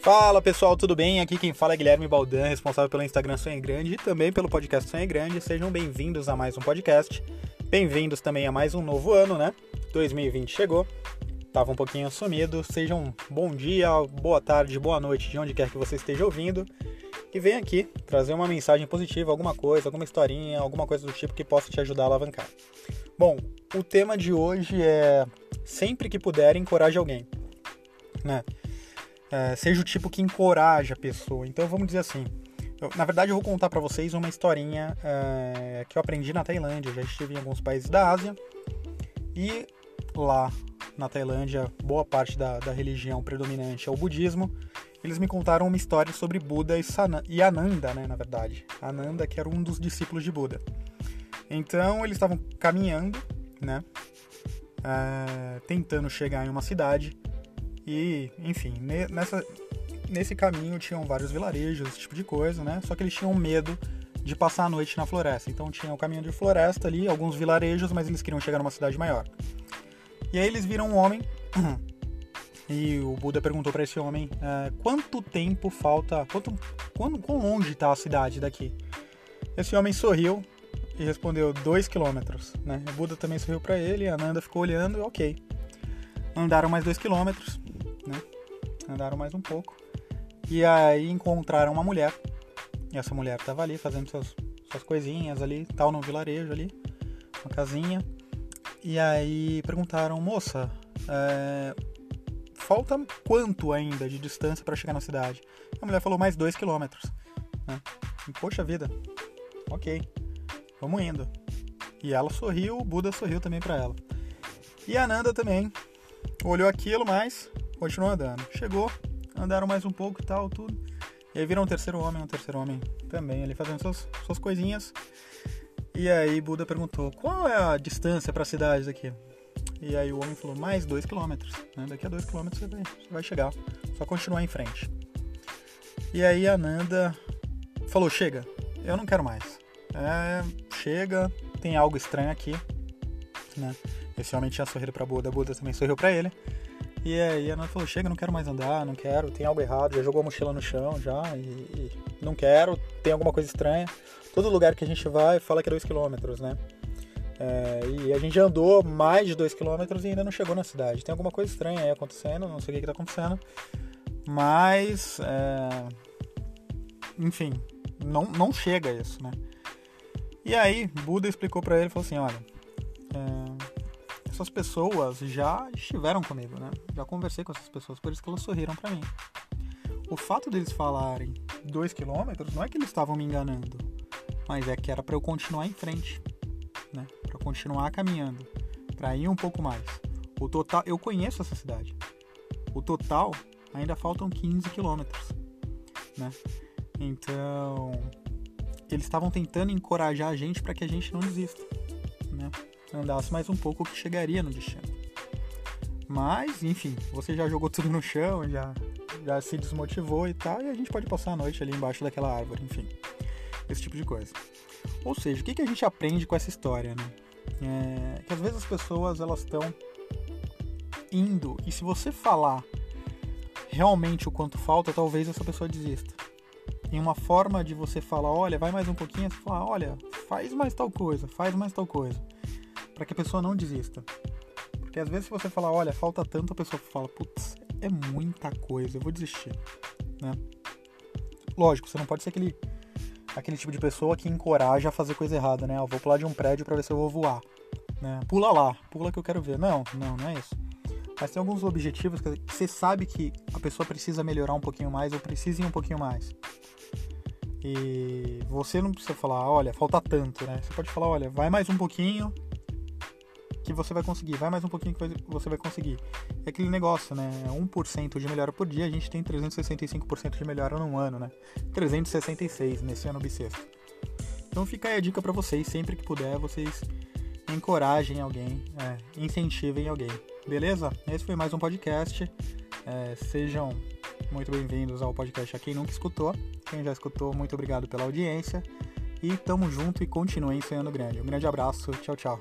Fala pessoal, tudo bem? Aqui quem fala é Guilherme Baldan, responsável pelo Instagram Sonho Grande e também pelo podcast Sonho Grande. Sejam bem-vindos a mais um podcast. Bem-vindos também a mais um novo ano, né? 2020 chegou, tava um pouquinho sumido. Sejam bom dia, boa tarde, boa noite, de onde quer que você esteja ouvindo. E vem aqui trazer uma mensagem positiva, alguma coisa, alguma historinha, alguma coisa do tipo que possa te ajudar a alavancar. Bom, o tema de hoje é sempre que puder encoraje alguém, né? É, seja o tipo que encoraja a pessoa. Então vamos dizer assim. Eu, na verdade, eu vou contar para vocês uma historinha é, que eu aprendi na Tailândia. Eu já estive em alguns países da Ásia e lá na Tailândia, boa parte da, da religião predominante é o budismo. Eles me contaram uma história sobre Buda e, Sana, e Ananda, né, na verdade. Ananda, que era um dos discípulos de Buda. Então, eles estavam caminhando, né, é, tentando chegar em uma cidade e, enfim, nessa, nesse caminho tinham vários vilarejos, esse tipo de coisa, né? Só que eles tinham medo de passar a noite na floresta. Então tinha o caminho de floresta ali, alguns vilarejos, mas eles queriam chegar numa cidade maior. E aí eles viram um homem e o Buda perguntou para esse homem uh, quanto tempo falta, quanto, quando, quão longe está a cidade daqui. Esse homem sorriu e respondeu dois quilômetros. Né? O Buda também sorriu para ele, a Ananda ficou olhando, ok. Andaram mais dois quilômetros? Andaram mais um pouco. E aí encontraram uma mulher. E essa mulher estava ali fazendo suas coisinhas ali, tal, no vilarejo ali, uma casinha. E aí perguntaram, moça, é, falta quanto ainda de distância para chegar na cidade? A mulher falou mais dois quilômetros. Né? E, Poxa vida, ok, vamos indo. E ela sorriu, o Buda sorriu também para ela. E a Nanda também olhou aquilo, mas continuou andando. Chegou, andaram mais um pouco e tal, tudo. E aí viram um terceiro homem, um terceiro homem também ali fazendo suas, suas coisinhas. E aí Buda perguntou, qual é a distância para a cidade daqui? E aí o homem falou, mais dois quilômetros. Né? Daqui a dois quilômetros você vai, você vai chegar. Só continuar em frente. E aí a Nanda falou, chega, eu não quero mais. É, chega, tem algo estranho aqui. Né? Esse homem tinha sorrido para Buda, Buda também sorriu para ele. E aí a Ana falou, chega, não quero mais andar, não quero, tem algo errado, já jogou a mochila no chão já, e, e não quero, tem alguma coisa estranha. Todo lugar que a gente vai fala que é 2 km, né? É, e a gente já andou mais de 2 km e ainda não chegou na cidade. Tem alguma coisa estranha aí acontecendo, não sei o que está acontecendo. Mas, é, enfim, não, não chega isso, né? E aí, Buda explicou para ele, falou assim, olha, essas pessoas já estiveram comigo, né? Já conversei com essas pessoas, por isso que elas sorriram para mim. O fato deles falarem dois quilômetros não é que eles estavam me enganando, mas é que era para eu continuar em frente, né? Para continuar caminhando, para ir um pouco mais. O total, eu conheço essa cidade. O total ainda faltam 15 quilômetros, né? Então, eles estavam tentando encorajar a gente para que a gente não desista, né? Andasse mais um pouco que chegaria no destino. Mas, enfim, você já jogou tudo no chão, já, já se desmotivou e tal, e a gente pode passar a noite ali embaixo daquela árvore, enfim. Esse tipo de coisa. Ou seja, o que, que a gente aprende com essa história, né? É, que às vezes as pessoas elas estão indo e se você falar realmente o quanto falta, talvez essa pessoa desista. E uma forma de você falar, olha, vai mais um pouquinho, você falar, olha, faz mais tal coisa, faz mais tal coisa para que a pessoa não desista. Porque às vezes se você falar, olha, falta tanto, a pessoa fala, putz, é muita coisa, eu vou desistir, né? Lógico, você não pode ser aquele aquele tipo de pessoa que encoraja a fazer coisa errada, né? Eu vou pular de um prédio para ver se eu vou voar, né? Pula lá, pula que eu quero ver. Não, não, não é isso. Mas tem alguns objetivos que você sabe que a pessoa precisa melhorar um pouquinho mais ou precisa ir um pouquinho mais. E você não precisa falar, olha, falta tanto, né? Você pode falar, olha, vai mais um pouquinho, que você vai conseguir, vai mais um pouquinho que você vai conseguir. É aquele negócio, né? 1% de melhora por dia, a gente tem 365% de melhora no ano, né? 366 nesse ano bissexto. Então fica aí a dica para vocês, sempre que puder, vocês encorajem alguém, é, incentivem alguém. Beleza? Esse foi mais um podcast. É, sejam muito bem-vindos ao podcast a quem nunca escutou. Quem já escutou, muito obrigado pela audiência. E tamo junto e continuem sonhando grande. Um grande abraço. Tchau, tchau.